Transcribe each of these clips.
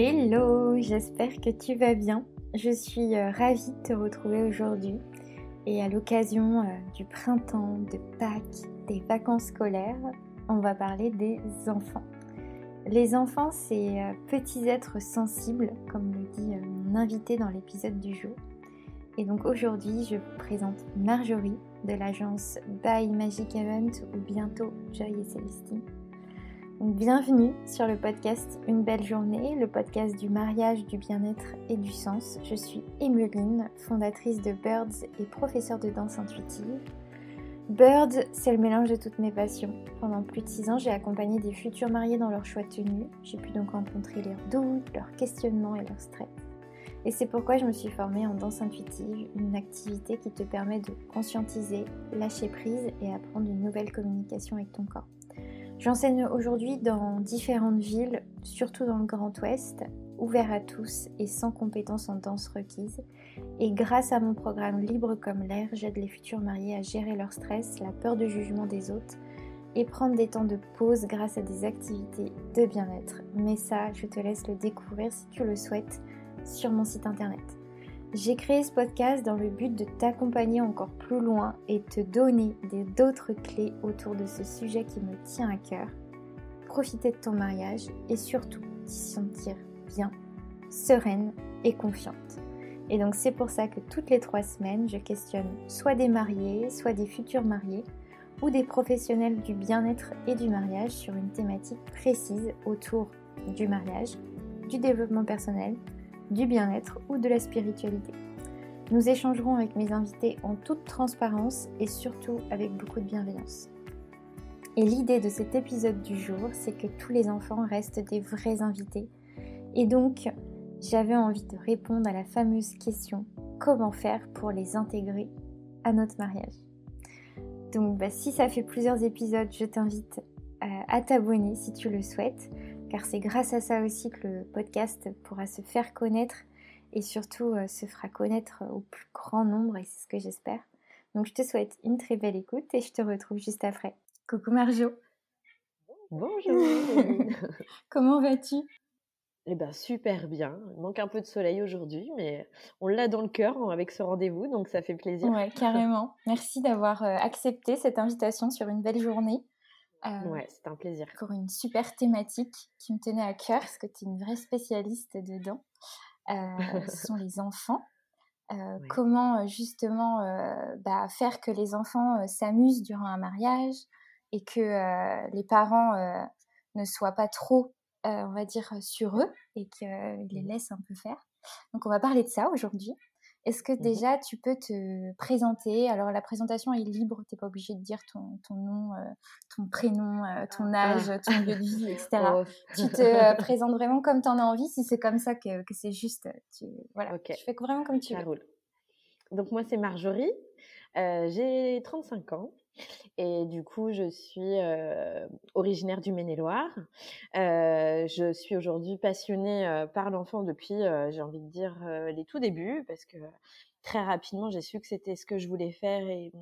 Hello, j'espère que tu vas bien. Je suis euh, ravie de te retrouver aujourd'hui et à l'occasion euh, du printemps, de Pâques, des vacances scolaires, on va parler des enfants. Les enfants, c'est euh, petits êtres sensibles, comme le dit mon invité dans l'épisode du jour. Et donc aujourd'hui, je vous présente Marjorie de l'agence By Magic Event ou bientôt Joy et Célestine. Bienvenue sur le podcast Une belle journée, le podcast du mariage, du bien-être et du sens. Je suis Emeline, fondatrice de Birds et professeure de danse intuitive. Birds, c'est le mélange de toutes mes passions. Pendant plus de 6 ans, j'ai accompagné des futurs mariés dans leur choix de tenue. J'ai pu donc rencontrer leurs doutes, leurs questionnements et leurs stress. Et c'est pourquoi je me suis formée en danse intuitive, une activité qui te permet de conscientiser, lâcher prise et apprendre une nouvelle communication avec ton corps. J'enseigne aujourd'hui dans différentes villes, surtout dans le Grand Ouest, ouvert à tous et sans compétences en danse requises. Et grâce à mon programme Libre comme l'air, j'aide les futurs mariés à gérer leur stress, la peur du jugement des autres et prendre des temps de pause grâce à des activités de bien-être. Mais ça, je te laisse le découvrir si tu le souhaites sur mon site internet. J'ai créé ce podcast dans le but de t'accompagner encore plus loin et te donner d'autres clés autour de ce sujet qui me tient à cœur. Profiter de ton mariage et surtout t'y sentir bien, sereine et confiante. Et donc c'est pour ça que toutes les trois semaines, je questionne soit des mariés, soit des futurs mariés, ou des professionnels du bien-être et du mariage sur une thématique précise autour du mariage, du développement personnel, du bien-être ou de la spiritualité. Nous échangerons avec mes invités en toute transparence et surtout avec beaucoup de bienveillance. Et l'idée de cet épisode du jour, c'est que tous les enfants restent des vrais invités. Et donc, j'avais envie de répondre à la fameuse question comment faire pour les intégrer à notre mariage? Donc, bah, si ça fait plusieurs épisodes, je t'invite euh, à t'abonner si tu le souhaites car c'est grâce à ça aussi que le podcast pourra se faire connaître et surtout euh, se fera connaître au plus grand nombre et c'est ce que j'espère. Donc je te souhaite une très belle écoute et je te retrouve juste après. Coucou Marjo. Bonjour. Comment vas-tu? Eh bien, super bien. Il manque un peu de soleil aujourd'hui, mais on l'a dans le cœur avec ce rendez-vous, donc ça fait plaisir. Ouais, carrément. Merci d'avoir euh, accepté cette invitation sur une belle journée. Euh, ouais, c'est un plaisir. Pour une super thématique qui me tenait à cœur, parce que tu es une vraie spécialiste dedans. Euh, ce sont les enfants. Euh, comment justement bah, faire que les enfants s'amusent durant un mariage et que les parents ne soient pas trop, on va dire, sur eux et qu'ils les mmh. laissent un peu faire. Donc on va parler de ça aujourd'hui. Est-ce que mmh déjà tu peux te présenter? Alors la présentation est libre, tu n'es pas obligé de dire ton, ton nom, euh, ton prénom, euh, ton ah. âge, ton lieu de vie, etc. Oh. Tu te euh, présentes vraiment comme tu en as envie, si c'est comme ça que, que c'est juste. Tu, voilà, tu fais vraiment comme tu veux. Donc moi c'est Marjorie, j'ai 35 ans. Et du coup, je suis originaire du Maine-et-Loire. je suis aujourd'hui passionnée par l'enfant depuis, j'ai envie de dire, les tout débuts, parce que très rapidement, j'ai su que c'était ce que je voulais faire et,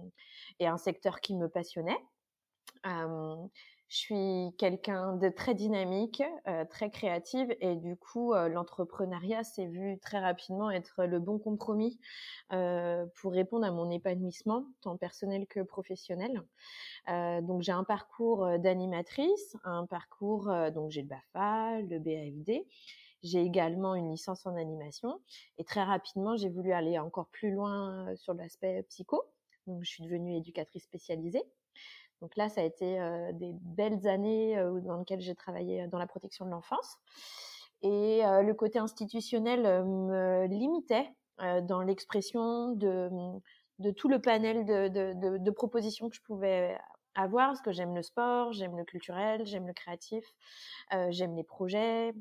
et un secteur qui me passionnait. Je suis quelqu'un de très dynamique, euh, très créative et du coup, euh, l'entrepreneuriat s'est vu très rapidement être le bon compromis euh, pour répondre à mon épanouissement, tant personnel que professionnel. donc, j'ai un parcours d'animatrice, un parcours, donc j'ai le BAFA, le BAFD. J'ai également une licence en animation et très rapidement, j'ai voulu aller encore plus loin sur l'aspect psycho. Donc, je suis devenue éducatrice spécialisée. Donc là, ça a été des belles années dans lesquelles j'ai travaillé dans la protection de l'enfance. Et le côté institutionnel me limitait dans l'expression de, de, tout le panel de, propositions que je pouvais avoir, parce que j'aime le sport, j'aime le culturel, j'aime le créatif, j'aime les projets,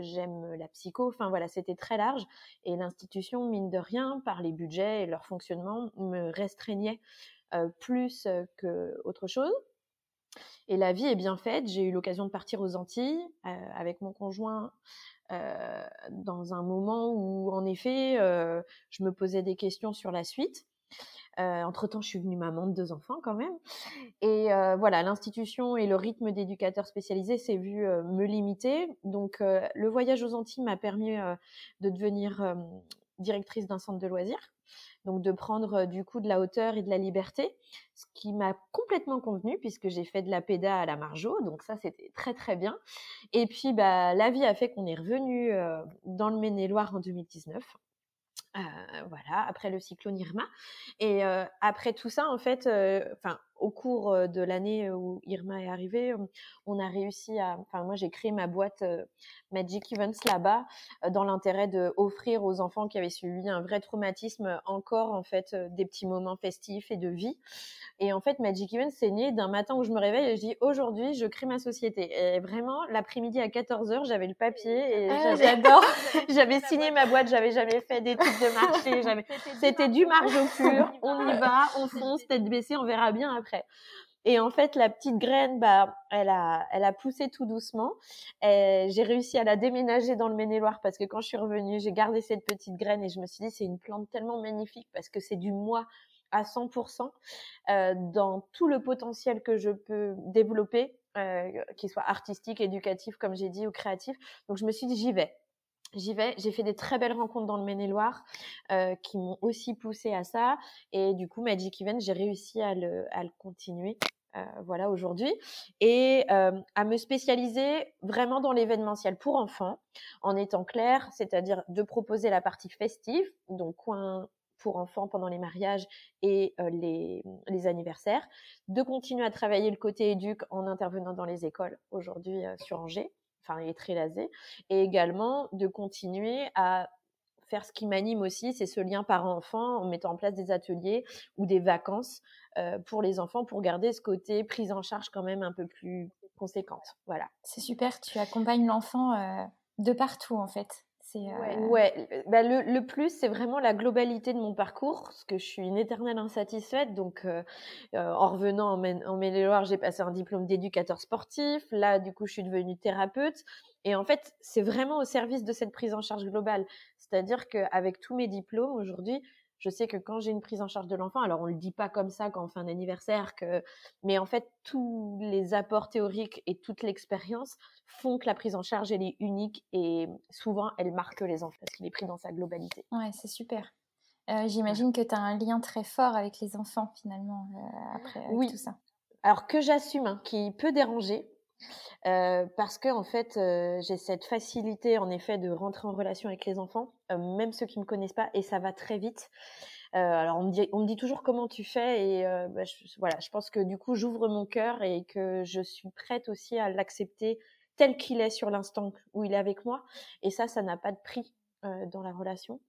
j'aime la psycho. Enfin voilà, c'était très large. Et l'institution, mine de rien, par les budgets et leur fonctionnement, me restreignait euh, plus euh, que autre chose. Et la vie est bien faite. J'ai eu l'occasion de partir aux Antilles euh, avec mon conjoint dans un moment où, en effet, je me posais des questions sur la suite. entre-temps, je suis venue maman de deux enfants quand même. Et voilà, l'institution et le rythme d'éducateur spécialisé s'est vu me limiter. Donc, le voyage aux Antilles m'a permis de devenir directrice d'un centre de loisirs donc de prendre du coup de la hauteur et de la liberté, ce qui m'a complètement convenu puisque j'ai fait de la péda à la Marjo, donc ça c'était très très bien. Et puis bah la vie a fait qu'on est revenu dans le Maine-et-Loire en 2019. voilà, après le cyclone Irma. Et après tout ça, en fait, enfin, au cours de l'année où Irma est arrivée, on a réussi à. Enfin, moi, j'ai créé ma boîte Magic Events là-bas dans l'intérêt de offrir aux enfants qui avaient subi un vrai traumatisme encore en fait des petits moments festifs et de vie. Et en fait, Magic Events c'est né d'un matin où je me réveille et je dis aujourd'hui, je crée ma société. Et vraiment, l'après-midi à 14h, j'avais le papier et ah, j'adore. j'avais signé ma boîte, j'avais jamais fait d'études de marché, c'était du marge au pur. On y va, on fonce, tête baissée, on verra bien après. Et en fait, la petite graine, bah, elle a, elle a poussé tout doucement. J'ai réussi à la déménager dans le Maine-et-Loire parce que quand je suis revenue, j'ai gardé cette petite graine et je me suis dit, c'est une plante tellement magnifique parce que c'est du moi à 100% euh, dans tout le potentiel que je peux développer, euh, qu'il soit artistique, éducatif, comme j'ai dit, ou créatif. Donc, je me suis dit, j'y vais j'y vais. J'ai fait des très belles rencontres dans le Maine-et-Loire euh, qui m'ont aussi poussé à ça. Et du coup, Magic Event, j'ai réussi à le, à le continuer. Euh, voilà aujourd'hui et euh, à me spécialiser vraiment dans l'événementiel pour enfants en étant clair c'est-à-dire de proposer la partie festive donc coin pour enfants pendant les mariages et euh, les, les, anniversaires, de continuer à travailler le côté éduc en intervenant dans les écoles aujourd'hui euh, sur Angers, enfin il est très lasé, et également de continuer à faire ce qui m'anime aussi, c'est ce lien parent-enfant en mettant en place des ateliers ou des vacances euh, pour les enfants pour garder ce côté prise en charge quand même un peu plus conséquente. Voilà. C'est super, tu accompagnes l'enfant euh, de partout en fait. Ouais, euh, bah, le, plus, c'est vraiment la globalité de mon parcours, parce que je suis une éternelle insatisfaite. Donc, euh, euh, en revenant en, en Maine-et-Loire, j'ai passé un diplôme d'éducateur sportif. Là, du coup, je suis devenue thérapeute. Et en fait, c'est vraiment au service de cette prise en charge globale. C'est-à-dire qu'avec tous mes diplômes aujourd'hui, je sais que quand j'ai une prise en charge de l'enfant, alors on le dit pas comme ça quand on fait un anniversaire, que, mais en fait tous les apports théoriques et toute l'expérience font que la prise en charge elle est unique et souvent elle marque les enfants parce qu'il est pris dans sa globalité. Ouais, c'est super. Euh, j'imagine que tu as un lien très fort avec les enfants finalement euh, après oui. tout ça. Alors que j'assume, hein, qui peut déranger, euh, parce que en fait, j'ai cette facilité en effet de rentrer en relation avec les enfants, même ceux qui me connaissent pas, et ça va très vite. alors on me dit, on me dit toujours comment tu fais, et bah, je, voilà, je pense que du coup j'ouvre mon cœur et que je suis prête aussi à l'accepter tel qu'il est sur l'instant où il est avec moi, et ça, ça n'a pas de prix dans la relation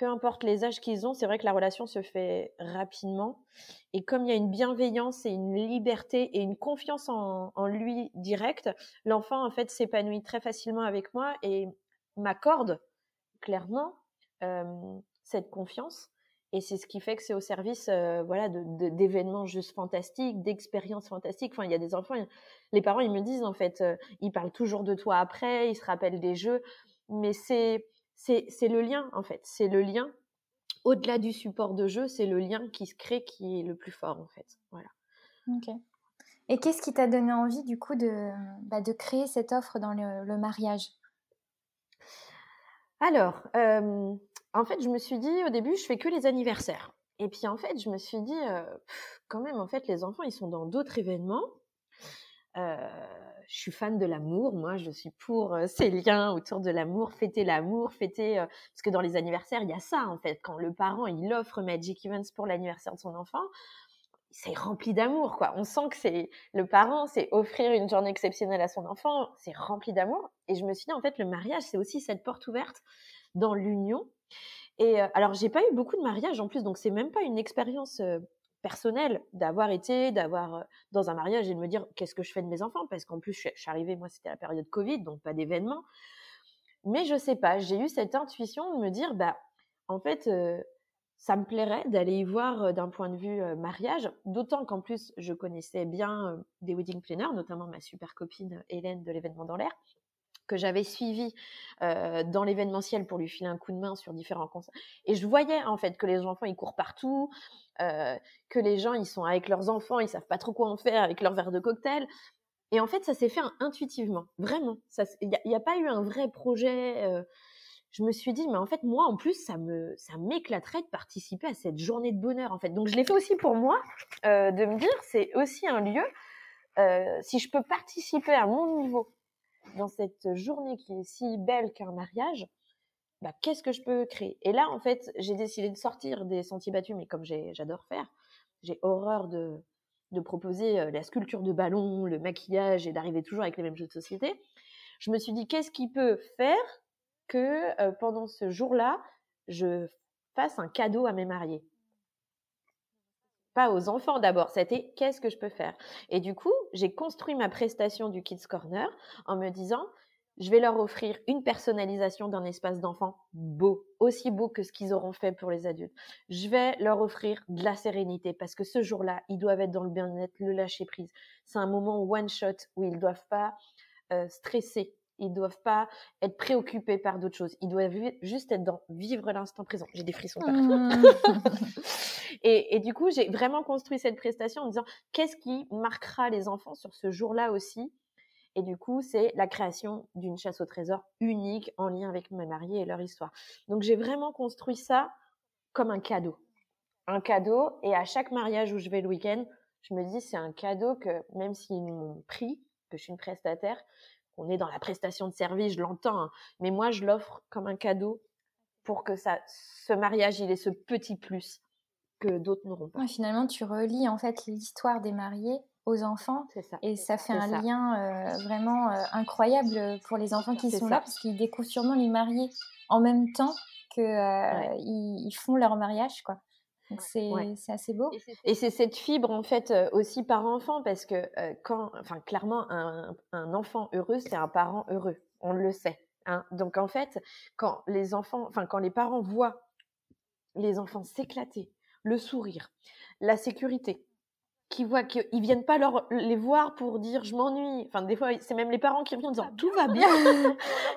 peu importe les âges qu'ils ont, c'est vrai que la relation se fait rapidement. Et comme il y a une bienveillance et une liberté et une confiance en, lui directe, l'enfant en fait s'épanouit très facilement avec moi et m'accorde clairement cette confiance. Et c'est ce qui fait que c'est au service, voilà, d'événements juste fantastiques, d'expériences fantastiques. Enfin, il y a des enfants, les parents, ils me disent en fait, ils parlent toujours de toi après, ils se rappellent des jeux, mais c'est c'est le lien en fait. C'est le lien au-delà du support de jeu, c'est le lien qui se crée qui est le plus fort en fait. Voilà. Ok. Et qu'est-ce qui t'a donné envie du coup de, bah, de créer cette offre dans le, mariage? Alors, euh, en fait, je me suis dit au début, je fais que les anniversaires. Et puis en fait, je me suis dit, euh, quand même, en fait, les enfants, ils sont dans d'autres événements. Euh, je suis fan de l'amour. Moi, je suis pour ces liens autour de l'amour, fêter l'amour, fêter. Parce que dans les anniversaires, il y a ça en fait. Quand le parent il offre Magic Events pour l'anniversaire de son enfant, c'est rempli d'amour quoi. On sent que c'est le parent, c'est offrir une journée exceptionnelle à son enfant, c'est rempli d'amour. Et je me suis dit en fait, le mariage, c'est aussi cette porte ouverte dans l'union. Et euh, alors, j'ai pas eu beaucoup de mariages en plus, donc c'est même pas une expérience personnel d'avoir été, d'avoir euh, dans un mariage et de me dire qu'est-ce que je fais de mes enfants? Parce qu'en plus je suis, arrivée, moi c'était la période Covid donc pas d'événement. Mais je sais pas, j'ai eu cette intuition de me dire bah en fait euh, ça me plairait d'aller y voir d'un point de vue mariage, d'autant qu'en plus je connaissais bien des wedding planners, notamment ma super copine Hélène de l'événement dans l'air que j'avais suivi dans l'événementiel pour lui filer un coup de main sur différents concerts. Et je voyais en fait que les enfants ils courent partout, que les gens ils sont avec leurs enfants, ils savent pas trop quoi en faire avec leur verre de cocktail. Et en fait, ça s'est fait intuitivement, vraiment. Il n'y a, pas eu un vrai projet. Je me suis dit, mais en fait, moi, en plus, ça me, ça m'éclaterait de participer à cette journée de bonheur, en fait. Donc, je l'ai fait aussi pour moi, de me dire, c'est aussi un lieu. si je peux participer à mon niveau dans cette journée qui est si belle qu'un mariage, bah, qu'est-ce que je peux créer? Et là, en fait, j'ai décidé de sortir des sentiers battus, mais comme j'adore faire, j'ai horreur de, de proposer la sculpture de ballon, le maquillage et d'arriver toujours avec les mêmes jeux de société. Je me suis dit, qu'est-ce qui peut faire que pendant ce jour-là, je fasse un cadeau à mes mariés pas aux enfants d'abord, c'était qu'est-ce que je peux faire? Et du coup, j'ai construit ma prestation du Kids Corner en me disant, je vais leur offrir une personnalisation d'un espace d'enfant beau, aussi beau que ce qu'ils auront fait pour les adultes. Je vais leur offrir de la sérénité parce que ce jour-là, ils doivent être dans le bien-être, le lâcher prise. C'est un moment one shot où ils ne doivent pas stresser ils doivent pas être préoccupés par d'autres choses. Ils doivent juste être dans vivre l'instant présent. J'ai des frissons partout. Mmh. et, du coup, j'ai vraiment construit cette prestation en disant qu'est-ce qui marquera les enfants sur ce jour-là aussi? Et du coup, c'est la création d'une chasse au trésor unique en lien avec mes mariés et leur histoire. Donc, j'ai vraiment construit ça comme un cadeau. Un cadeau. Et à chaque mariage où je vais le week-end, je me dis c'est un cadeau que même s'ils m'ont pris, que je suis une prestataire, on est dans la prestation de service, je l'entends, hein. mais moi je l'offre comme un cadeau pour que ça, ce mariage, il ait ce petit plus que d'autres n'auront pas. finalement, tu relis en fait l'histoire des mariés aux enfants ça. et ça fait un lien euh, vraiment euh, incroyable pour les enfants qui sont là parce qu'ils découvrent sûrement les mariés en même temps qu'ils euh, ils font leur mariage quoi. Donc c'est assez beau. Et c'est cette fibre en fait euh, aussi par enfant parce que euh, quand, enfin clairement un, un enfant heureux c'est un parent heureux, on le sait. Hein. Donc en fait quand les enfants, enfin quand les parents voient les enfants s'éclater, le sourire, la sécurité, qui voient qu'ils viennent pas leur, les voir pour dire je m'ennuie. Enfin, des fois, c'est même les parents qui viennent en disant tout va bien.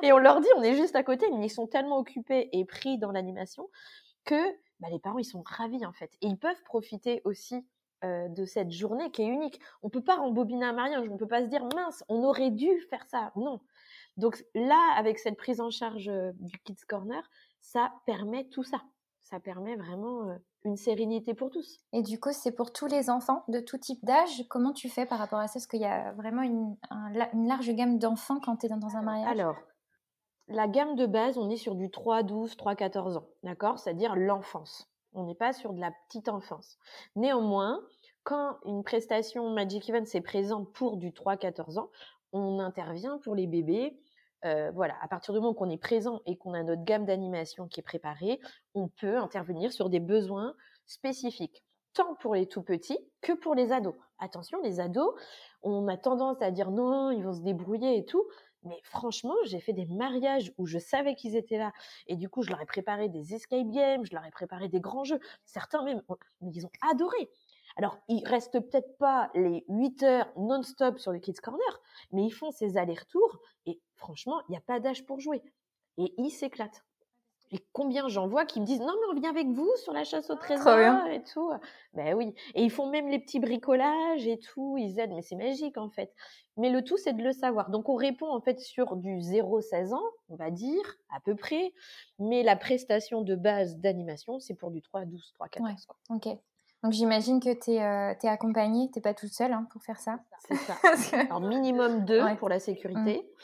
et on leur dit, on est juste à côté, mais ils sont tellement occupés et pris dans l'animation que bah, les parents, ils sont ravis en fait. Et ils peuvent profiter aussi de cette journée qui est unique. On ne peut pas rembobiner un mariage, on ne peut pas se dire mince, on aurait dû faire ça. Non. Donc là, avec cette prise en charge du Kids Corner, ça permet tout ça. Ça permet vraiment une sérénité pour tous. Et du coup, c'est pour tous les enfants de tout type d'âge? Comment tu fais par rapport à ça? Est-ce qu'il y a vraiment une, une large gamme d'enfants quand tu es dans un mariage Alors, la gamme de base, on est sur du 3-12, 3-14 ans, d'accord? C'est-à-dire l'enfance. On n'est pas sur de la petite enfance. Néanmoins, quand une prestation Magic Event est présente pour du 3-14 ans, on intervient pour les bébés. Euh, voilà, à partir du moment qu'on est présent et qu'on a notre gamme d'animation qui est préparée, on peut intervenir sur des besoins spécifiques, tant pour les tout petits que pour les ados. Attention, les ados, on a tendance à dire non, ils vont se débrouiller et tout. Mais franchement, j'ai fait des mariages où je savais qu'ils étaient là. Et du coup, je leur ai préparé des escape games, je leur ai préparé des grands jeux. Certains même, mais ils ont adoré. Alors, ils restent peut-être pas les 8 heures non-stop sur le Kids Corner, mais ils font ces allers-retours. Et franchement, il n'y a pas d'âge pour jouer. Et ils s'éclatent. Et combien j'en vois qui me disent non mais on vient avec vous sur la chasse au trésor et tout. Ben oui. Et ils font même les petits bricolages et tout. Ils aident, mais c'est magique en fait. Mais le tout c'est de le savoir. Donc on répond en fait sur du 0-16 ans, on va dire à peu près. Mais la prestation de base d'animation c'est pour du 3-12, 3-14. Ok. Donc j'imagine que tu es, euh, es, accompagnée, tu n'es pas toute seule hein, pour faire ça. C'est ça. Alors minimum 2 pour la sécurité. Mmh.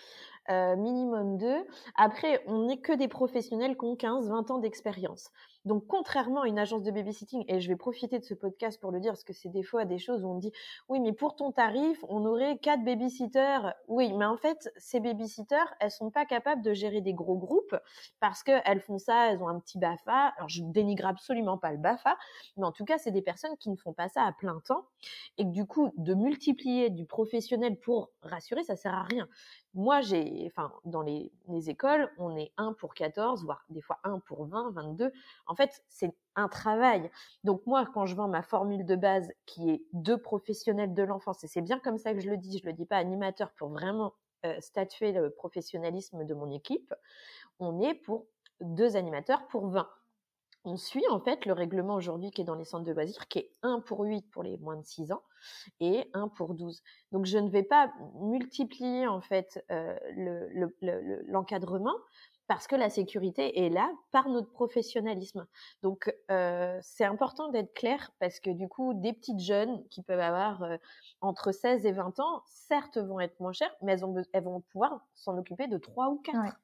Euh, minimum 2. Après, on n'est que des professionnels qui ont 15-20 ans d'expérience. Donc, contrairement à une agence de babysitting, et je vais profiter de ce podcast pour le dire, parce que c'est des fois des choses où on dit, oui, mais pour ton tarif, on aurait quatre babysitters. Oui, mais en fait, ces babysitters, elles sont pas capables de gérer des gros groupes parce qu'elles font ça, elles ont un petit BAFA. Alors, je dénigre absolument pas le BAFA, mais en tout cas, c'est des personnes qui ne font pas ça à plein temps et que du coup, de multiplier du professionnel pour rassurer, ça sert à rien. Moi, j'ai, enfin, dans les, les, écoles, on est 1 pour 14, voire des fois 1 pour 20, 22. En fait, c'est un travail. Donc moi, quand je vends ma formule de base qui est deux professionnels de l'enfance, et c'est bien comme ça que je le dis, je le dis pas animateur pour vraiment statuer le professionnalisme de mon équipe, on est pour deux animateurs pour 20 on suit en fait le règlement aujourd'hui qui est dans les centres de loisirs, qui est 1 pour 8 pour les moins de 6 ans et 1 pour 12. Donc je ne vais pas multiplier en fait euh, l'encadrement parce que la sécurité est là par notre professionnalisme. Donc euh, c'est important d'être clair parce que du coup des petites jeunes qui peuvent avoir euh, entre 16 et 20 ans, certes vont être moins chères, mais elles, ont, vont pouvoir s'en occuper de 3 ou 4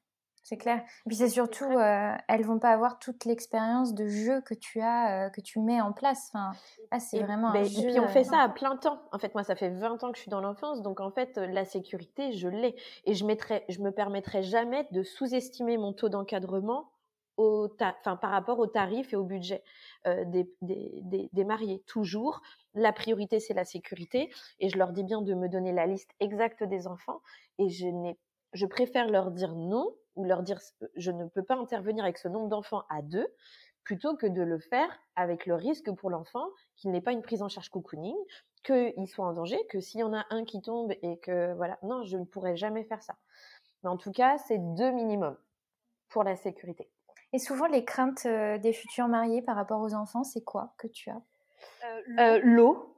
c'est clair. Et puis c'est surtout, euh, elles vont pas avoir toute l'expérience de jeu que tu as, euh, que tu mets en place. Enfin, c'est vraiment. Ben, et puis on fait euh, ça à plein temps. En fait, moi, ça fait 20 ans que je suis dans l'enfance, donc en fait, la sécurité, je l'ai. Et je mettrai, je me permettrai jamais de sous-estimer mon taux d'encadrement au enfin, par rapport aux tarifs et au budget des, des, des, mariés. Toujours, la priorité, c'est la sécurité. Et je leur dis bien de me donner la liste exacte des enfants. Et je n'ai je préfère leur dire non ou leur dire je ne peux pas intervenir avec ce nombre d'enfants à deux, plutôt que de le faire avec le risque pour l'enfant qu'il n'ait pas une prise en charge cocooning, qu'il soit en danger, que s'il y en a un qui tombe et que voilà, non, je ne pourrais jamais faire ça. Mais en tout cas, c'est deux minimum pour la sécurité. Et souvent, les craintes euh, des futurs mariés par rapport aux enfants, c'est quoi que tu as? Euh, L'eau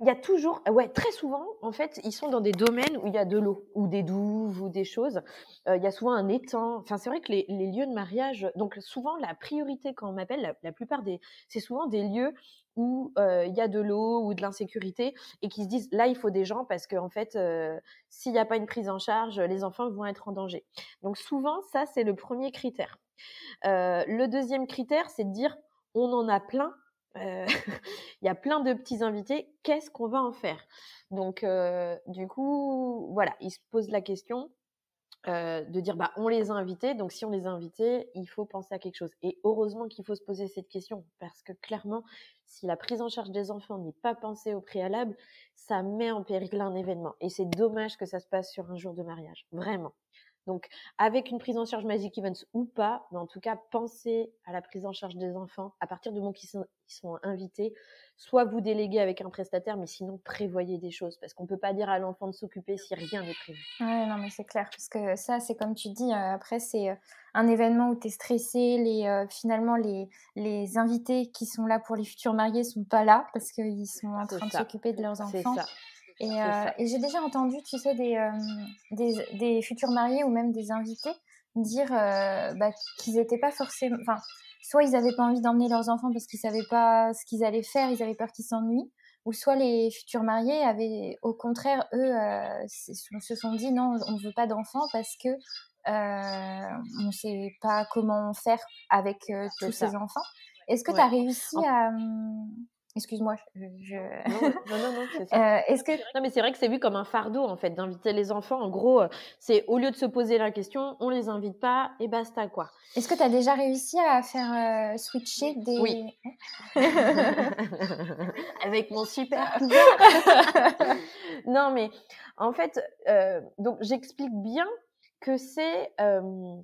il y a toujours, ouais, très souvent, en fait, ils sont dans des domaines où il y a de l'eau, ou des douves, ou des choses. Euh, il y a souvent un étang. Enfin, c'est vrai que les, lieux de mariage, donc souvent, la priorité quand on m'appelle, la, plupart des, c'est souvent des lieux où euh, il y a de l'eau ou de l'insécurité et qui se disent là, il faut des gens parce qu'en en fait, euh, s'il n'y a pas une prise en charge, les enfants vont être en danger. Donc souvent, ça, c'est le premier critère. le deuxième critère, c'est de dire on en a plein, euh, il y a plein de petits invités, qu'est-ce qu'on va en faire? Donc, euh, du coup, voilà, ils se posent la question euh, de dire, bah, on les a invités, donc si on les a invités, il faut penser à quelque chose. Et heureusement qu'il faut se poser cette question, parce que clairement, si la prise en charge des enfants n'est pas pensée au préalable, ça met en péril un événement. Et c'est dommage que ça se passe sur un jour de mariage, vraiment. Donc, avec une prise en charge Magic Events ou pas, mais en tout cas, pensez à la prise en charge des enfants à partir du moment qu'ils sont, sont, invités. Soit vous déléguez avec un prestataire, mais sinon prévoyez des choses parce qu'on ne peut pas dire à l'enfant de s'occuper si rien n'est prévu. Oui, non, mais c'est clair parce que ça, c'est comme tu dis. Euh, après, c'est euh, un événement où tu es stressé. Les, euh, finalement, les, les invités qui sont là pour les futurs mariés sont pas là parce qu'ils sont en train de s'occuper de leurs enfants. Ça. Euh, et, j'ai déjà entendu, tu sais, des, euh, des, des, futurs mariés ou même des invités dire euh, bah, qu'ils n'étaient pas forcément. Enfin, soit ils n'avaient pas envie d'emmener leurs enfants parce qu'ils ne savaient pas ce qu'ils allaient faire, ils avaient peur qu'ils s'ennuient, ou soit les futurs mariés avaient, au contraire, eux, se sont dit non, on ne veut pas d'enfants parce que on ne sait pas comment faire avec tous ces enfants. Est-ce que tu as réussi à, hum, Excuse-moi, je. Non, non, non, c'est ça. Euh, est-ce que... Non, mais c'est vrai que c'est vu comme un fardeau, en fait, d'inviter les enfants. En gros, euh, c'est au lieu de se poser la question, on les invite pas et basta, quoi. Est-ce que tu as déjà réussi à faire euh, switcher des. Oui. Avec mon super non, mais en fait, donc j'explique bien que c'est un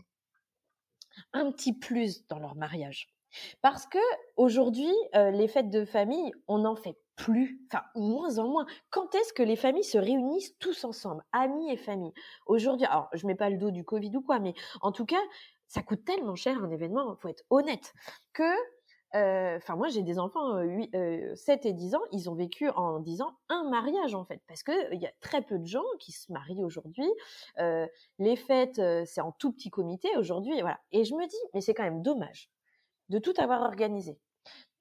petit plus dans leur mariage. Parce que aujourd'hui, les fêtes de famille, on n'en fait plus, enfin moins en moins. Quand est-ce que les familles se réunissent tous ensemble, amis et famille? Aujourd'hui, alors je mets pas le dos du Covid ou quoi, mais en tout cas, ça coûte tellement cher un événement, il faut être honnête, que Enfin, moi, j'ai des enfants, 7 et 10 ans, ils ont vécu en 10 ans un mariage, en fait, parce qu'il y a très peu de gens qui se marient aujourd'hui. les fêtes, c'est en tout petit comité aujourd'hui, voilà. Et je me dis, mais c'est quand même dommage de tout avoir organisé.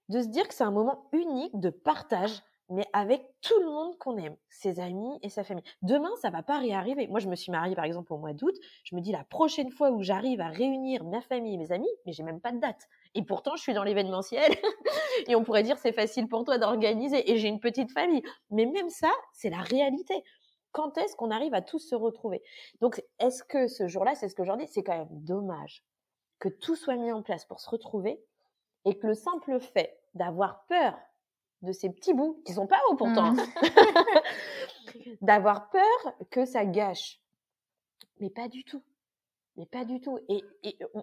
De se dire que c'est un moment unique de partage, mais avec tout le monde qu'on aime, ses amis et sa famille. Demain, ça va pas réarriver. Moi, je me suis mariée, par exemple, au mois d'août. Je me dis, la prochaine fois où j'arrive à réunir ma famille et mes amis, mais j'ai même pas de date. Et pourtant, je suis dans l'événementiel. et on pourrait dire, c'est facile pour toi d'organiser. Et j'ai une petite famille. Mais même ça, c'est la réalité. Quand est-ce qu'on arrive à tous se retrouver? Donc, est-ce que ce jour-là, c'est ce que j'en dis, c'est quand même dommage que tout soit mis en place pour se retrouver et que le simple fait d'avoir peur de ces petits bouts, qui sont pas hauts pourtant, mmh. d'avoir peur que ça gâche. Mais pas du tout. Mais pas du tout. Et,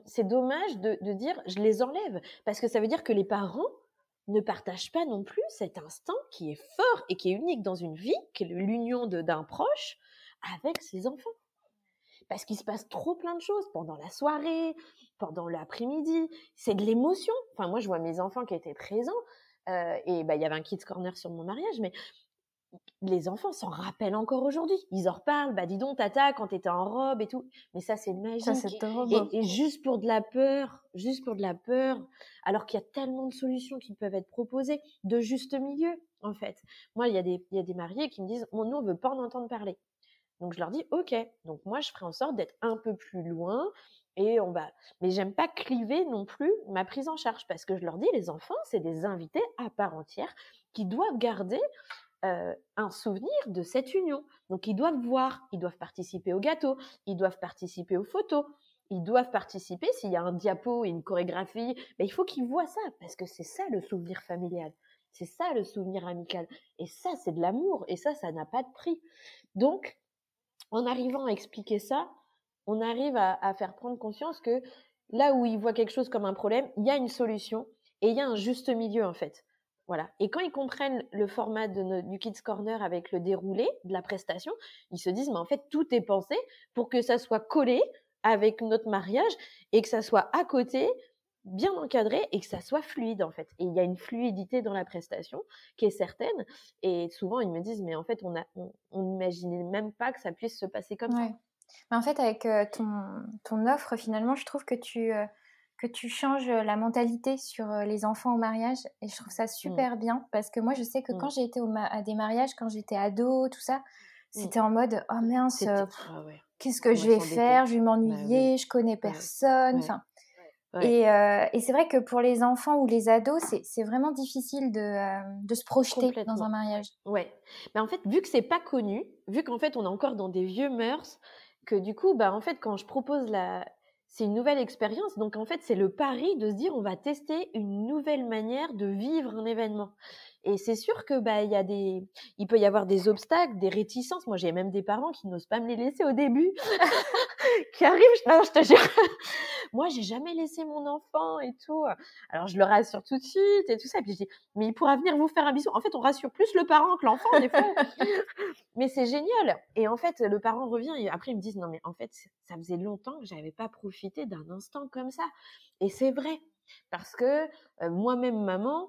c'est dommage de, de, dire je les enlève, parce que ça veut dire que les parents ne partagent pas non plus cet instant qui est fort et qui est unique dans une vie, qui est l'union d'un proche, avec ses enfants. Parce qu'il se passe trop plein de choses pendant la soirée, pendant l'après-midi. C'est de l'émotion. Enfin, moi, je vois mes enfants qui étaient présents. Euh, et bah, il y avait un kids corner sur mon mariage, mais les enfants s'en rappellent encore aujourd'hui. Ils en reparlent. Bah, dis donc, tata, quand t'étais en robe et tout. Mais ça, c'est magique. Ça, c'est et, et, juste pour de la peur, juste pour de la peur, alors qu'il y a tellement de solutions qui peuvent être proposées, de juste milieu, en fait. Moi, il y a des, il y a des mariés qui me disent, nous, on veut pas en entendre parler. Donc, je leur dis, OK. Donc, moi, je ferai en sorte d'être un peu plus loin et on va. Mais j'aime pas cliver non plus ma prise en charge parce que je leur dis, les enfants, c'est des invités à part entière qui doivent garder un souvenir de cette union. Donc ils doivent voir, ils doivent participer au gâteau, ils doivent participer aux photos, ils doivent participer s'il y a un diapo et une chorégraphie. Ben, il faut qu'ils voient ça parce que c'est ça le souvenir familial. C'est ça le souvenir amical. Et ça, c'est de l'amour. Et ça, ça n'a pas de prix. Donc, en arrivant à expliquer ça, on arrive à, faire prendre conscience que là où ils voient quelque chose comme un problème, il y a une solution et il y a un juste milieu en fait. Voilà. Et quand ils comprennent le format de du Kids Corner avec le déroulé de la prestation, ils se disent, mais en fait, tout est pensé pour que ça soit collé avec notre mariage et que ça soit à côté, bien encadré et que ça soit fluide en fait. Et il y a une fluidité dans la prestation qui est certaine. Et souvent, ils me disent, mais en fait, on n'imaginait on, même pas que ça puisse se passer comme ça. Mais en fait, avec ton, ton offre, finalement, je trouve que tu... Euh, que tu changes la mentalité sur les enfants au mariage et je trouve ça mmh. super bien parce que moi je sais que quand mmh. j'ai été à des mariages quand j'étais ado tout ça mmh. c'était en mode oh mince ah qu'est-ce que je vais faire? Je vais bah m'ennuyer je connais personne enfin et, et c'est vrai que pour les enfants ou les ados c'est vraiment difficile de, de se projeter dans un mariage ouais mais en fait vu que c'est pas connu vu qu'en fait on est encore dans des vieux mœurs que du coup bah en fait quand je propose la c'est une nouvelle expérience. Donc en fait, c'est le pari de se dire on va tester une nouvelle manière de vivre un événement. Et c'est sûr que bah il y a des, il peut y avoir des obstacles, des réticences. Moi, j'ai même des parents qui n'osent pas me les laisser au début, qui arrivent. Non, je te jure. Moi, j'ai jamais laissé mon enfant et tout. Alors je le rassure tout de suite et tout ça. Puis je dis, mais il pourra venir vous faire un bisou. En fait, on rassure plus le parent que l'enfant des fois. mais c'est génial. Et en fait, le parent revient et après ils me disent, non mais en fait, ça faisait longtemps que j'avais pas profité d'un instant comme ça. Et c'est vrai parce que moi-même maman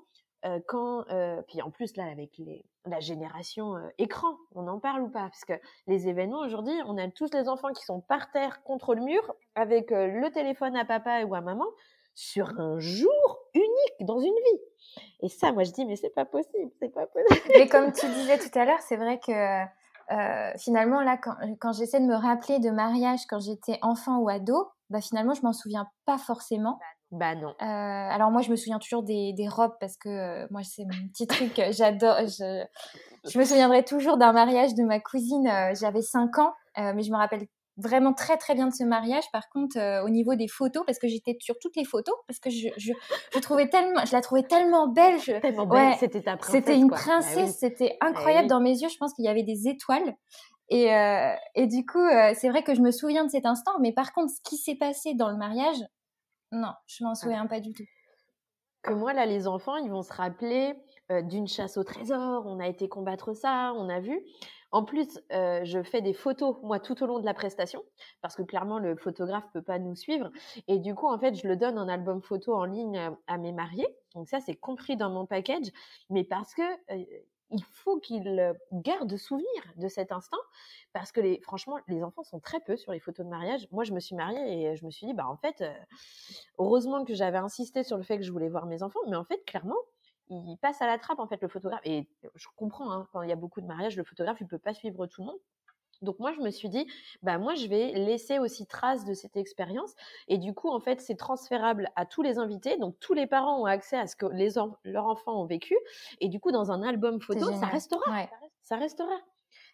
quand, puis en plus là avec les, la génération écran, on en parle ou pas? Parce que les événements aujourd'hui, on a tous les enfants qui sont par terre contre le mur avec le téléphone à papa ou à maman sur un jour unique dans une vie. Et ça, moi je dis mais c'est pas possible, c'est pas possible. Mais comme tu disais tout à l'heure, c'est vrai que finalement là, quand, quand j'essaie de me rappeler de mariage quand j'étais enfant ou ado, bah finalement je m'en souviens pas forcément. Bah non. Euh, alors moi, je me souviens toujours des, des robes parce que euh, moi, c'est mon petit truc. Euh, j'adore. Je, je, me souviendrai toujours d'un mariage de ma cousine. J'avais 5 ans, mais je me rappelle vraiment très très bien de ce mariage. Par contre, au niveau des photos, parce que j'étais sur toutes les photos, parce que je, je, je, trouvais tellement, je la trouvais tellement belle. Tellement belle. c'était ta princesse. C'était une bah princesse. C'était bah incroyable dans mes yeux. Je pense qu'il y avait des étoiles. Et, et du coup, c'est vrai que je me souviens de cet instant, mais par contre, ce qui s'est passé dans le mariage, non, je m'en souviens pas du tout. Que moi, là, les enfants, ils vont se rappeler d'une chasse au trésor, on a été combattre ça, on a vu. En plus, je fais des photos, moi, tout au long de la prestation, parce que clairement, le photographe peut pas nous suivre. Et du coup, en fait, je le donne en album photo en ligne à mes mariés. Donc ça, c'est compris dans mon package. Mais parce que il faut qu'ils gardent souvenir de cet instant parce que les, franchement, les enfants sont très peu sur les photos de mariage. Moi, je me suis mariée et je me suis dit, bah en fait, heureusement que j'avais insisté sur le fait que je voulais voir mes enfants, mais en fait, clairement, il passe à la trappe en fait le photographe. Et je comprends, hein, quand il y a beaucoup de mariages, le photographe il peut pas suivre tout le monde. Donc moi, je me suis dit, bah moi, je vais laisser aussi trace de cette expérience. Et du coup, en fait, c'est transférable à tous les invités. Donc tous les parents ont accès à ce que les leurs enfants ont vécu. Et du coup, dans un album photo, ça restera. Ça restera.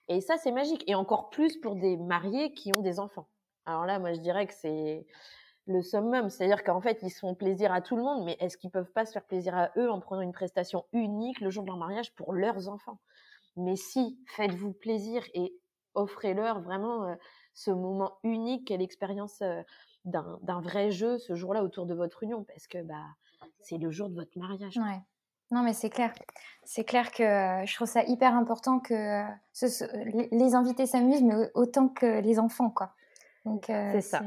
Et ça, c'est magique. Et encore plus pour des mariés qui ont des enfants. Alors là, moi, je dirais que c'est le summum. C'est-à-dire qu'en fait, ils se font plaisir à tout le monde, mais est-ce qu'ils peuvent pas se faire plaisir à eux en prenant une prestation unique le jour de leur mariage pour leurs enfants? Mais si, faites-vous plaisir et offrez-leur vraiment ce moment unique qu'est l'expérience d'un vrai jeu ce jour-là autour de votre union, parce que bah, c'est le jour de votre mariage. Ouais. Non, mais c'est clair. C'est clair que je trouve ça hyper important que les invités s'amusent, mais autant que les enfants, quoi. Donc, c'est ça.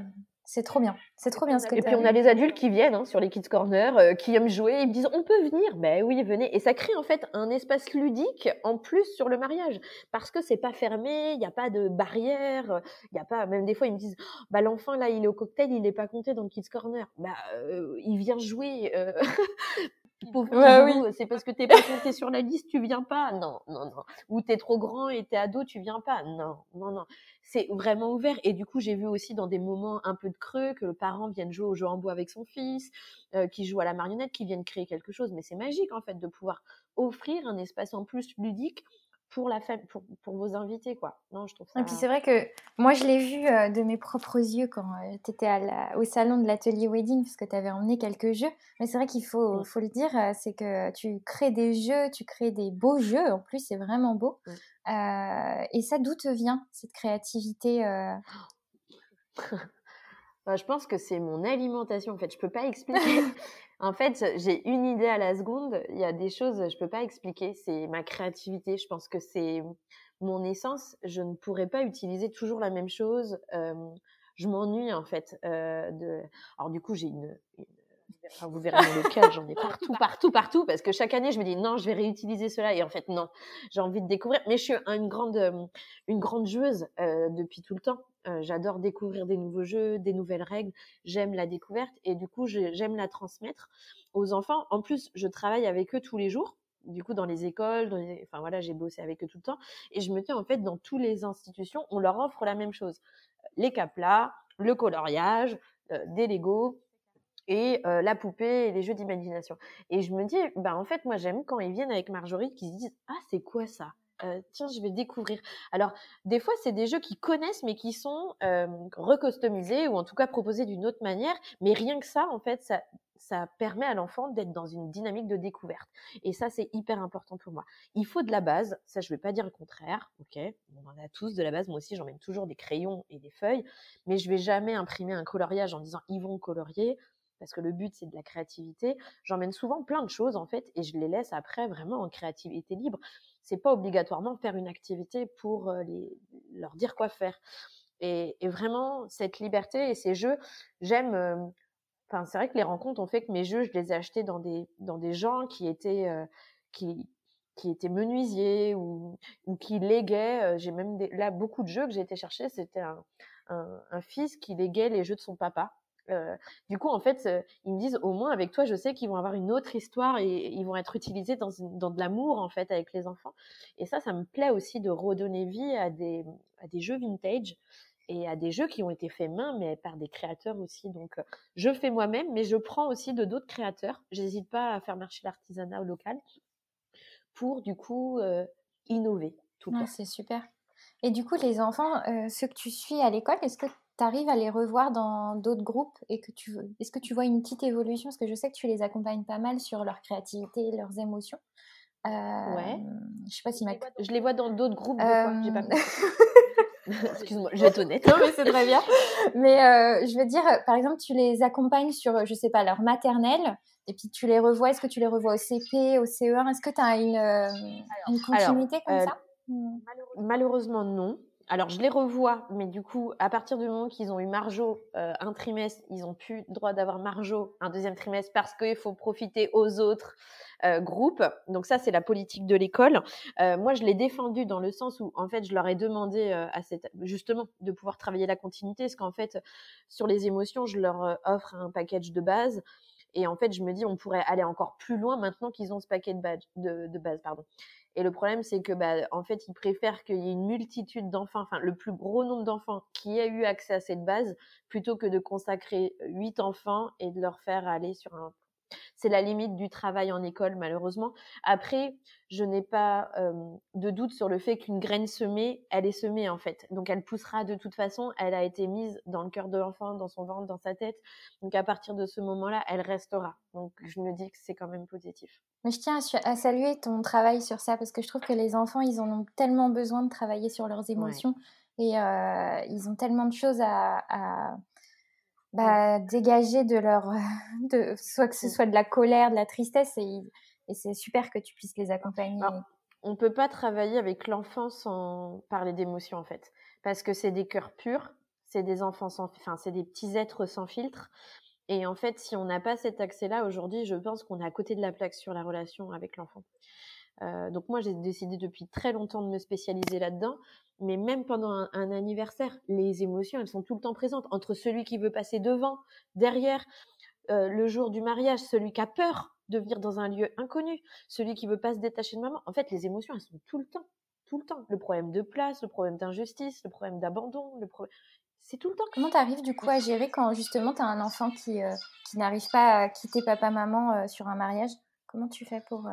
C'est trop bien. C'est trop bien ce que Et puis on a les adultes qui viennent hein, sur les Kids Corner, euh, qui aiment jouer, ils me disent on peut venir. Ben oui, venez. Et ça crée en fait un espace ludique en plus sur le mariage. Parce que c'est pas fermé, il n'y a pas de barrière, il y a pas. Même des fois ils me disent bah l'enfant là il est au cocktail, il n'est pas compté dans le Kids Corner. Bah euh, il vient jouer. Euh... Pauvre oui. c'est parce que t'es pas compté sur la liste, tu viens pas. Non, non, non. Ou t'es trop grand et t'es ado, tu viens pas. Non, non, non c'est vraiment ouvert. Et du coup, j'ai vu aussi dans des moments un peu de creux que le parent vienne jouer au jeu en bois avec son fils, euh, qui joue à la marionnette, qui vienne créer quelque chose. Mais c'est magique en fait de pouvoir offrir un espace en plus ludique pour la pour, pour, vos invités quoi. Non, je trouve ça. Et puis c'est vrai que moi je l'ai vu euh, de mes propres yeux quand euh, tu étais au salon de l'atelier wedding parce que tu avais emmené quelques jeux. Mais c'est vrai qu'il faut, faut le dire, euh, c'est que tu crées des jeux, tu crées des beaux jeux. En plus, c'est vraiment beau. et ça, d'où te vient cette créativité je pense que c'est mon alimentation. En fait, je peux pas expliquer. En fait, j'ai une idée à la seconde. Il y a des choses, je peux pas expliquer. C'est ma créativité. Je pense que c'est mon essence. Je ne pourrais pas utiliser toujours la même chose. je m'ennuie en fait. de... Alors du coup, j'ai une, vous verrez mon local, j'en ai partout, partout, partout, parce que chaque année, je me dis non, je vais réutiliser cela, et en fait, non, j'ai envie de découvrir. Mais je suis une grande, une grande joueuse depuis tout le temps. Euh, j'adore découvrir des nouveaux jeux, des nouvelles règles. J'aime la découverte et du coup, j'aime la transmettre aux enfants. En plus, je travaille avec eux tous les jours. Du coup, dans les écoles, enfin voilà, j'ai bossé avec eux tout le temps. Et je me dis, en fait, dans toutes les institutions, on leur offre la même chose. Les caplas, le coloriage, euh, des Legos, et euh, la poupée et les jeux d'imagination. Et je me dis, bah en fait, moi j'aime quand ils viennent avec Marjorie, qu'ils se disent, ah c'est quoi ça? Euh, tiens, je vais découvrir. Alors, des fois, c'est des jeux qu'ils connaissent, mais qui sont euh, recustomisés ou en tout cas proposés d'une autre manière. Mais rien que ça, en fait, ça, ça permet à l'enfant d'être dans une dynamique de découverte. Et ça, c'est hyper important pour moi. Il faut de la base. Ça, je ne vais pas dire le contraire. Ok, on en a tous de la base. Moi aussi, j'emmène toujours des crayons et des feuilles, mais je vais jamais imprimer un coloriage en disant ils vont colorier parce que le but c'est de la créativité. J'emmène souvent plein de choses en fait et je les laisse après vraiment en créativité libre c'est pas obligatoirement faire une activité pour euh, leur dire quoi faire. Et, vraiment, cette liberté et ces jeux, j'aime. Euh, enfin, c'est vrai que les rencontres ont fait que mes jeux, je les ai achetés dans des, dans des gens qui étaient, euh, qui, qui étaient menuisiers ou, ou qui léguaient. J'ai même là beaucoup de jeux que j'ai été chercher. C'était un, fils qui léguait les jeux de son papa. Euh, du coup, en fait, euh, ils me disent au moins avec toi, je sais qu'ils vont avoir une autre histoire et, ils vont être utilisés dans, dans de l'amour en fait avec les enfants. Et ça, ça me plaît aussi de redonner vie à des, à des jeux vintage et à des jeux qui ont été faits main, mais par des créateurs aussi. Donc, euh, je fais moi-même, mais je prends aussi de d'autres créateurs. J'hésite pas à faire marcher l'artisanat au local pour du coup innover tout le temps. C'est super. Et du coup, les enfants, ceux que tu suis à l'école, est-ce que tu arrives à les revoir dans d'autres groupes et que tu est-ce que tu vois une petite évolution? Parce que je sais que tu les accompagnes pas mal sur leur créativité, leurs émotions. Euh, ouais. Je sais pas si ma... je les vois dans d'autres groupes. Euh... J'ai pas Excuse-moi, je vais être honnête. non, mais c'est très bien. Mais euh, je veux dire, par exemple, tu les accompagnes sur, je sais pas, leur maternelle, et puis tu les revois. Est-ce que tu les revois au CP, au CE1 Est-ce que tu as une, euh, une continuité comme ça? Malheureusement, non alors je les revois, mais du coup, à partir du moment qu'ils ont eu Marjo euh, un trimestre, ils n'ont plus droit d'avoir Marjo un deuxième trimestre parce qu'il faut profiter aux autres euh, groupes. Donc ça, c'est la politique de l'école. Euh, moi, je l'ai défendu dans le sens où, en fait, je leur ai demandé à cette, justement de pouvoir travailler la continuité, parce qu'en fait, sur les émotions, je leur offre un package de base. Et en fait, je me dis, on pourrait aller encore plus loin maintenant qu'ils ont ce paquet de, de base. Pardon. Et le problème, c'est que, bah, en fait, ils préfèrent qu'il y ait une multitude d'enfants, enfin, le plus gros nombre d'enfants qui aient eu accès à cette base, plutôt que de consacrer huit enfants et de leur faire aller sur un c'est la limite du travail en école, malheureusement. Après, je n'ai pas de doute sur le fait qu'une graine semée, elle est semée en fait. Donc elle poussera de toute façon. Elle a été mise dans le cœur de l'enfant, dans son ventre, dans sa tête. Donc à partir de ce moment-là, elle restera. Donc je me dis que c'est quand même positif. Mais je tiens à, saluer ton travail sur ça parce que je trouve que les enfants, ils en ont tellement besoin de travailler sur leurs émotions. Et ils ont tellement de choses à, bah, dégager de leur, de, soit que ce soit de la colère, de la tristesse, et et c'est super que tu puisses les accompagner. on ne peut pas travailler avec l'enfant sans parler d'émotions en fait, parce que c'est des cœurs purs, c'est des enfants sans, enfin c'est des petits êtres sans filtre. Et en fait, si on n'a pas cet accès-là aujourd'hui, je pense qu'on est à côté de la plaque sur la relation avec l'enfant. Euh, donc moi, j'ai décidé depuis très longtemps de me spécialiser là-dedans. Mais même pendant un, anniversaire, les émotions, elles sont tout le temps présentes. Entre celui qui veut passer devant, derrière, euh, le jour du mariage, celui qui a peur de venir dans un lieu inconnu, celui qui veut pas se détacher de maman. En fait, les émotions, elles sont tout le temps. Tout le temps. Le problème de place, le problème d'injustice, le problème d'abandon, le problème... C'est tout le temps. Comment tu arrives du coup à gérer quand justement tu as un enfant qui, euh, qui n'arrive pas à quitter papa-maman sur un mariage? Comment tu fais pour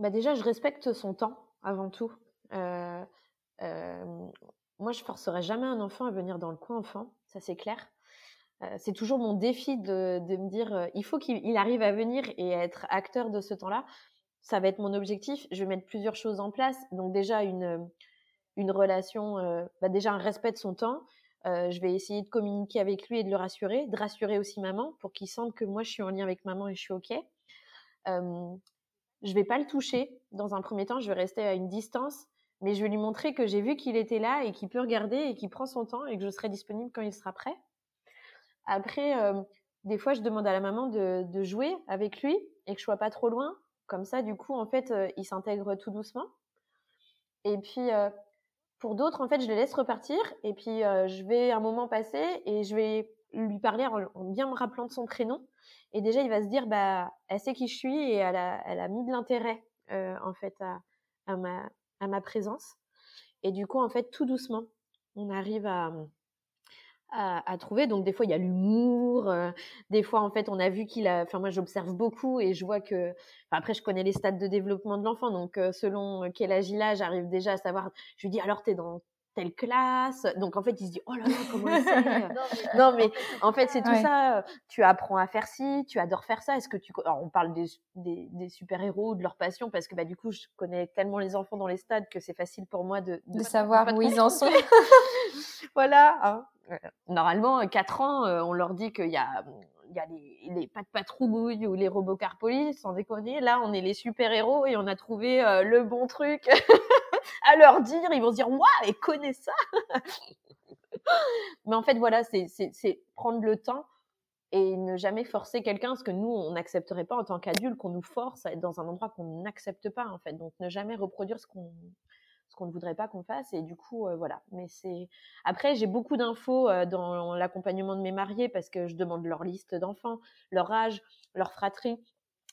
bah déjà, je respecte son temps avant tout. Euh, euh, moi, je forcerai jamais un enfant à venir dans le coin enfant, ça c'est clair. Euh, c'est toujours mon défi de, me dire, il faut qu'il arrive à venir et à être acteur de ce temps-là. Ça va être mon objectif. Je vais mettre plusieurs choses en place. Donc déjà une une relation, bah déjà un respect de son temps. je vais essayer de communiquer avec lui et de le rassurer, de rassurer aussi maman pour qu'il sente que moi je suis en lien avec maman et je suis ok. Je vais pas le toucher. Dans un premier temps, je vais rester à une distance, mais je vais lui montrer que j'ai vu qu'il était là et qu'il peut regarder et qu'il prend son temps et que je serai disponible quand il sera prêt. Après, euh, des fois, je demande à la maman de, jouer avec lui et que je sois pas trop loin. Comme ça, du coup, en fait, euh, il s'intègre tout doucement. Et puis, euh, pour d'autres, en fait, je les laisse repartir et puis je vais un moment passer et je vais lui parler en bien me rappelant de son prénom et déjà, il va se dire, bah, elle sait qui je suis et elle a, elle a mis de l'intérêt, euh, en fait, à, ma, à ma présence. Et du coup, en fait, tout doucement, on arrive à, à, trouver. Donc, des fois, il y a l'humour. Euh, des fois, en fait, on a vu qu'il a. Enfin, moi, j'observe beaucoup et je vois que. Après, je connais les stades de développement de l'enfant. Donc, euh, selon quel âge il a, j'arrive déjà à savoir. Je lui dis, alors, t'es dans telle classe. Donc en fait, il se dit oh là là comment il sait? Non mais en fait c'est tout ça. Tu apprends à faire ci, tu adores faire ça. Est-ce que tu Alors, on parle des, des, des super héros de leur passion parce que bah du coup je connais tellement les enfants dans les stades que c'est facile pour moi de de, savoir où ils en sont. voilà. Hein. Normalement, 4 ans, on leur dit qu'il y a il y a les, les pas de patrouille ou les robots carpolis, sans déconner. Là, on est les super héros et on a trouvé le bon truc à leur dire, ils vont se dire waouh, elle connaît ça. Mais en fait, voilà, c'est prendre le temps et ne jamais forcer quelqu'un, parce que nous, on n'accepterait pas en tant qu'adulte qu'on nous force à être dans un endroit qu'on n'accepte pas, en fait. Donc, ne jamais reproduire ce qu'on ce qu'on ne voudrait pas qu'on fasse et du coup euh, voilà. Mais c'est après j'ai beaucoup d'infos euh, dans l'accompagnement de mes mariés parce que je demande leur liste d'enfants leur âge leur fratrie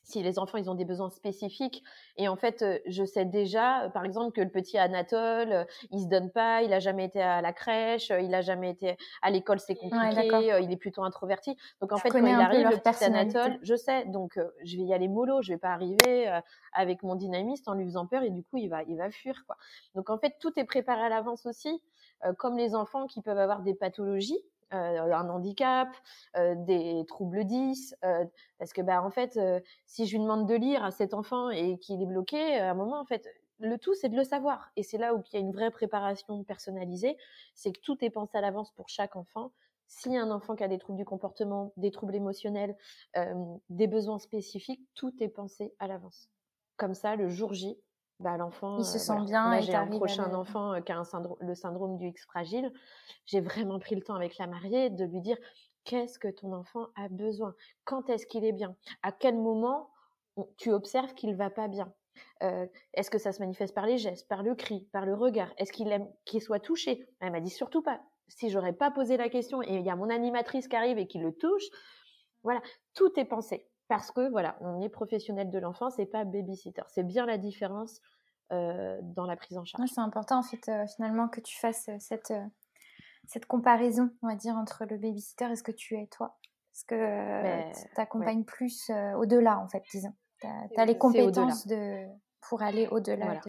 si les enfants ils ont des besoins spécifiques. Et en fait euh, je sais déjà euh, par exemple que le petit Anatole euh, il se donne pas il a jamais été à la crèche il a jamais été à l'école c'est compliqué il est plutôt introverti. Donc en fait quand il arrive le petit Anatole je sais. Donc je vais y aller mollo je vais pas arriver avec mon dynamiste en lui faisant peur et du coup il va il va fuir quoi. Donc en fait tout est préparé à l'avance aussi comme les enfants qui peuvent avoir des pathologies un handicap, euh, des troubles 10, euh, parce que bah en fait, si je lui demande de lire à cet enfant et qu'il est bloqué, à un moment en fait, le tout c'est de le savoir. Et c'est là où il y a une vraie préparation personnalisée, c'est que tout est pensé à l'avance pour chaque enfant. Si un enfant qui a des troubles du comportement, des troubles émotionnels, des besoins spécifiques, tout est pensé à l'avance. Comme ça, le jour J, bah, l'enfant. Il se sent bien. J'ai un prochain enfant qui a un le syndrome du X fragile. J'ai vraiment pris le temps avec la mariée de lui dire qu'est-ce que ton enfant a besoin, quand est-ce qu'il est bien, à quel moment tu observes qu'il va pas bien? est-ce que ça se manifeste par les gestes, par le cri, par le regard? Est-ce qu'il aime qu'il soit touché? Elle m'a dit surtout pas. Si j'aurais pas posé la question et il y a mon animatrice qui arrive et qui le touche, voilà, tout est pensé parce que voilà, on est professionnel de l'enfant, c'est pas babysitter. C'est bien la différence euh, dans la prise en charge. c'est important en fait euh, finalement que tu fasses euh, cette cette comparaison, on va dire, entre le babysitter et ce que tu es toi, parce que ben, tu t'accompagnes plus au-delà en fait, disons. Tu as, les compétences de pour aller au-delà.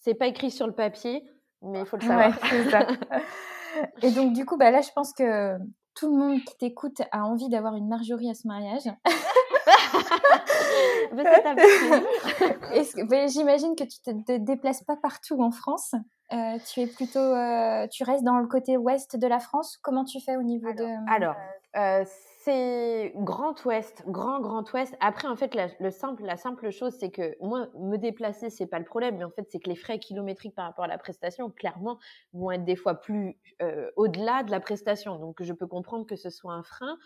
C'est pas écrit sur le papier, mais il faut le savoir. ça. et donc du coup, bah là, je pense que tout le monde qui t'écoute a envie d'avoir une Marjorie à ce mariage. J'imagine que tu te, te, déplaces pas partout en France. Euh, tu es plutôt, euh, tu restes dans le côté ouest de la France. Comment tu fais au niveau de Alors, euh, c'est Grand Ouest, Grand Grand Ouest. Après, en fait, la, le simple, la simple chose, c'est que moi, me déplacer, c'est pas le problème, mais en fait, c'est que les frais kilométriques par rapport à la prestation, clairement, vont être des fois plus euh, au-delà de la prestation. Donc, je peux comprendre que ce soit un frein.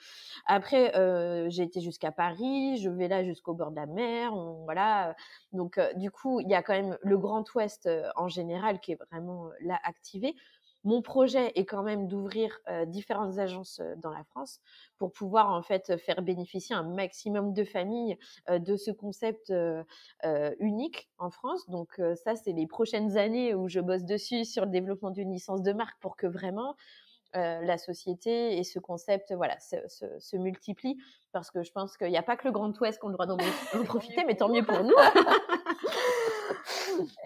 Après, euh, j'ai été jusqu'à Paris, je vais là jusqu'au bord de la mer, voilà. Donc, euh, du coup, il y a quand même le Grand Ouest en général qui est vraiment là activé. Mon projet est quand même d'ouvrir différentes agences dans la France pour pouvoir en fait faire bénéficier un maximum de familles de ce concept unique en France. Donc ça, c'est les prochaines années où je bosse dessus sur le développement d'une licence de marque pour que vraiment la société et ce concept voilà se, se, se multiplient. Parce que je pense qu'il n'y a pas que le Grand Ouest qu'on droit d'en profiter mais tant mieux pour nous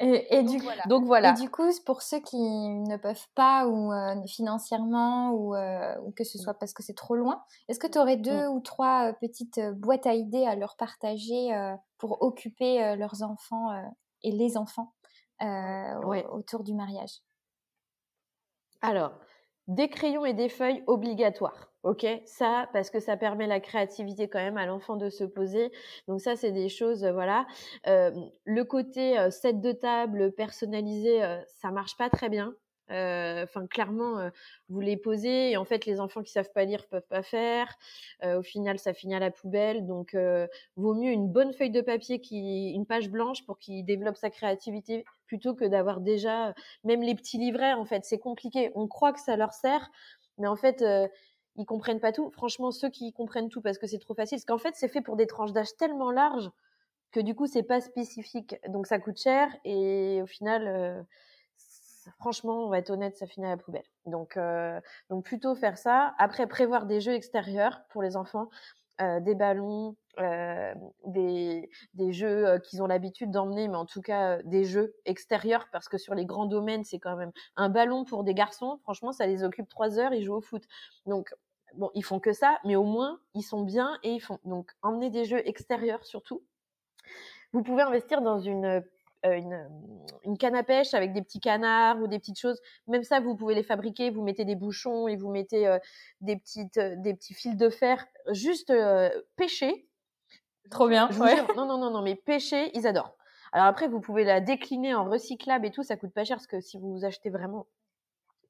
et, du, donc, voilà. Et du coup, pour ceux qui ne peuvent pas, ou euh, financièrement, ou, euh, ou, que ce soit parce que c'est trop loin, est-ce que tu aurais deux ou trois euh, petites boîtes à idées à leur partager pour occuper leurs enfants et les enfants autour du mariage? Alors, des crayons et des feuilles obligatoires. Ok, ça parce que ça permet la créativité quand même à l'enfant de se poser. Donc ça, c'est des choses, euh, voilà. Euh, le côté euh, set de table personnalisé, ça marche pas très bien. Enfin, clairement, vous les posez et en fait, les enfants qui savent pas lire peuvent pas faire. au final, ça finit à la poubelle. Donc, vaut mieux une bonne feuille de papier, qui, une page blanche pour qu'il développe sa créativité plutôt que d'avoir déjà même les petits livrets. En fait, c'est compliqué. On croit que ça leur sert, mais en fait ils comprennent pas tout. Franchement, ceux qui comprennent tout parce que c'est trop facile, parce qu'en fait, c'est fait pour des tranches d'âge tellement larges que du coup, c'est pas spécifique. Donc, ça coûte cher et au final, euh, franchement, on va être honnête, ça finit à la poubelle. Donc, euh, donc plutôt faire ça. Après, prévoir des jeux extérieurs pour les enfants. Euh, des ballons, des, des, jeux qu'ils ont l'habitude d'emmener, mais en tout cas des jeux extérieurs, parce que sur les grands domaines, c'est quand même un ballon pour des garçons. Franchement, ça les occupe trois heures, ils jouent au foot. Donc, bon, ils font que ça, mais au moins, ils sont bien et ils font. Donc, emmener des jeux extérieurs surtout. Vous pouvez investir dans une euh, une, canne à pêche avec des petits canards ou des petites choses. Même ça, vous pouvez les fabriquer. Vous mettez des bouchons et vous mettez euh, des petites, euh, des petits fils de fer. Juste pêcher. Trop bien. non, non, non, non, mais pêcher, ils adorent. Alors après, vous pouvez la décliner en recyclable et tout. Ça coûte pas cher parce que si vous achetez vraiment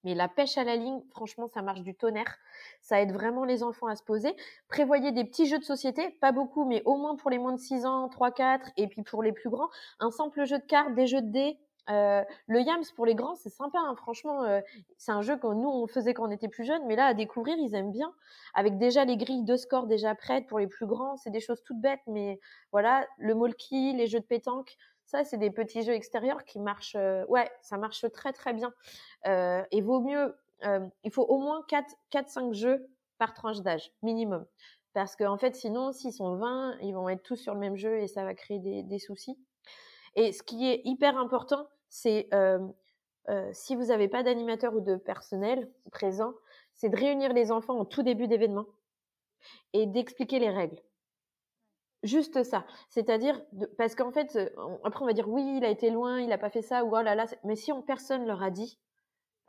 mais la pêche à la ligne, franchement, ça marche du tonnerre. Ça aide vraiment les enfants à se poser. Prévoyez des petits jeux de société, pas beaucoup, mais au moins pour les moins de 6 ans, 3, 4, et puis pour les plus grands, un simple jeu de cartes, des jeux de dés. Euh, le Yams pour les grands, c'est sympa. Hein. franchement, euh, c'est un jeu que nous on faisait quand on était plus jeunes, mais là à découvrir, ils aiment bien. Avec déjà les grilles de score déjà prêtes pour les plus grands, c'est des choses toutes bêtes, mais voilà, le molki, les jeux de pétanque, ça, c'est des petits jeux extérieurs qui marchent. Euh, ouais, ça marche très très bien. Euh, et vaut mieux. Euh, il faut au moins 4-5 jeux par tranche d'âge, minimum. Parce qu'en en fait, sinon, s'ils sont 20, ils vont être tous sur le même jeu et ça va créer des, des soucis. Et ce qui est hyper important, c'est si vous n'avez pas d'animateur ou de personnel présent, c'est de réunir les enfants en tout début d'événement et d'expliquer les règles. Juste ça. C'est-à-dire, parce qu'en fait, euh, après on va dire oui, il a été loin, il n'a pas fait ça, ou oh là là, mais si on, personne leur a dit,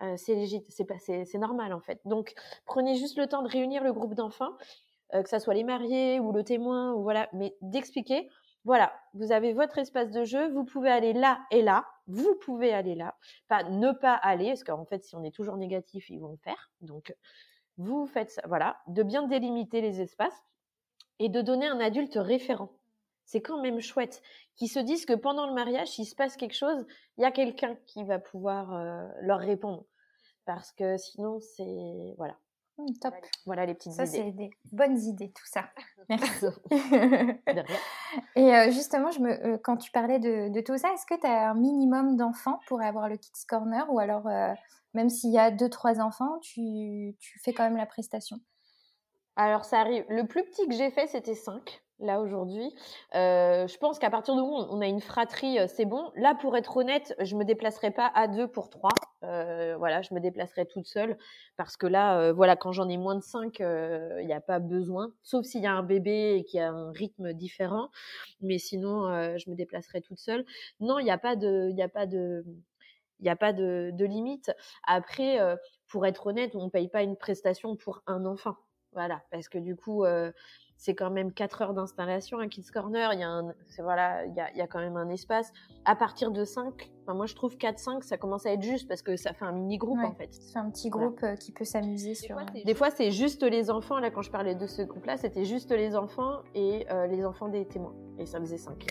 euh, c'est légitime, c'est, normal en fait. Donc prenez juste le temps de réunir le groupe d'enfants, euh, que ça soit les mariés ou le témoin, ou voilà, mais d'expliquer, voilà, vous avez votre espace de jeu, vous pouvez aller là et là, vous pouvez aller là, pas ne pas aller, parce qu'en fait, si on est toujours négatif, ils vont le faire. Donc, vous faites ça, voilà, de bien délimiter les espaces et de donner un adulte référent. C'est quand même chouette. Qui se disent que pendant le mariage, s'il se passe quelque chose, il y a quelqu'un qui va pouvoir euh, leur répondre. Parce que sinon, c'est. Voilà. Mmh, top. Voilà les petites ça, idées. Ça, c'est des bonnes idées, tout ça. Merci. Et euh, justement, je me, euh, quand tu parlais de, de tout ça, est-ce que tu as un minimum d'enfants pour avoir le Kids Corner Ou alors, même s'il y a deux, trois enfants, tu, tu fais quand même la prestation? Alors ça arrive. Le plus petit que j'ai fait, c'était 5 là aujourd'hui. Euh, je pense qu'à partir de où on a une fratrie, euh, c'est bon. Là, pour être honnête, je me déplacerai pas à deux pour trois. Euh, voilà, je me déplacerai toute seule parce que là, voilà, quand j'en ai moins de cinq, il n'y a pas besoin, sauf s'il y a un bébé et qui a un rythme différent. Mais sinon, je me déplacerai toute seule. Non, il n'y a pas de, il n'y a pas de, il n'y a pas de, de limite. Après, pour être honnête, on ne paye pas une prestation pour un enfant Voilà, parce que du coup, euh, c'est quand même 4 heures d'installation un Kids Corner. Il y, a un, voilà, il, y a, il y a quand même un espace. À partir de 5, moi je trouve 4-5, ça commence à être juste parce que ça fait un mini-groupe en fait. C'est un petit groupe euh, qui peut s'amuser sur. Des fois, c'est juste les enfants. Là, quand je parlais de ce groupe-là, c'était juste les enfants et euh, les enfants des témoins. Et ça faisait 5.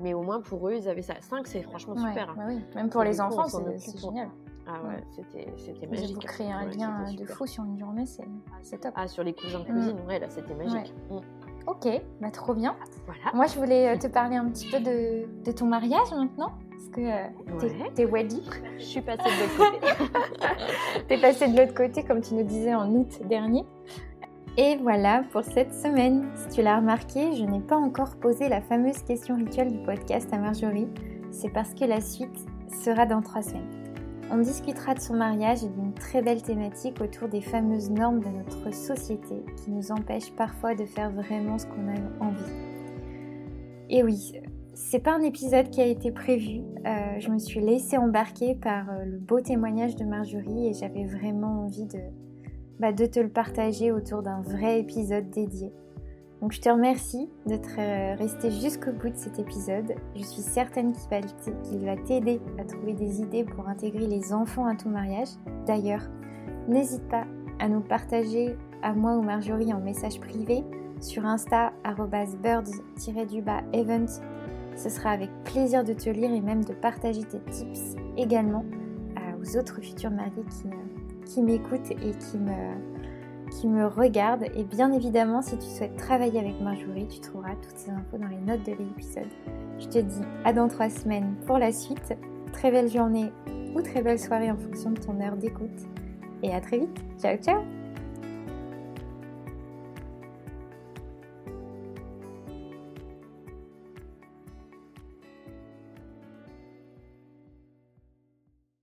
Mais au moins pour eux, ils avaient ça. 5, c'est franchement super. Hein. Bah oui. Même pour les enfants, c'est génial. Ah ouais, c'était, c'était magique. Vous créez un lien de fou sur une journée, c'est, top. Ah, sur les cousins de cuisine, mm. ouais, là, c'était magique. Mm. Ok, bah, trop bien. Voilà. Moi, je voulais euh, te parler un petit peu de, de ton mariage maintenant. Parce que euh, t'es, ouais. Je suis passée de l'autre côté. t'es passée de l'autre côté, comme tu nous disais en août dernier. Et voilà pour cette semaine. Si tu l'as remarqué, je n'ai pas encore posé la fameuse question rituelle du podcast à Marjorie. C'est parce que la suite sera dans trois semaines. On discutera de son mariage et d'une très belle thématique autour des fameuses normes de notre société qui nous empêchent parfois de faire vraiment ce qu'on a envie. Et oui, c'est pas un épisode qui a été prévu. Euh, je me suis laissée embarquer par euh, le beau témoignage de Marjorie et j'avais vraiment envie de, bah, de te le partager autour d'un vrai épisode dédié. Donc je te remercie d'être euh, resté jusqu'au bout de cet épisode. Je suis certaine qu'il va t'aider à trouver des idées pour intégrer les enfants à ton mariage. D'ailleurs, n'hésite pas à nous partager à moi ou Marjorie en message privé sur Insta birds-event. Ce sera avec plaisir de te lire et même de partager tes tips également aux autres futurs mariés euh, qui m'écoutent et qui me qui me regarde. Et bien évidemment, si tu souhaites travailler avec Marjorie, tu trouveras toutes ces infos dans les notes de l'épisode. Je te dis à dans trois semaines pour la suite. Très belle journée ou très belle soirée en fonction de ton heure d'écoute. Et à très vite. Ciao ciao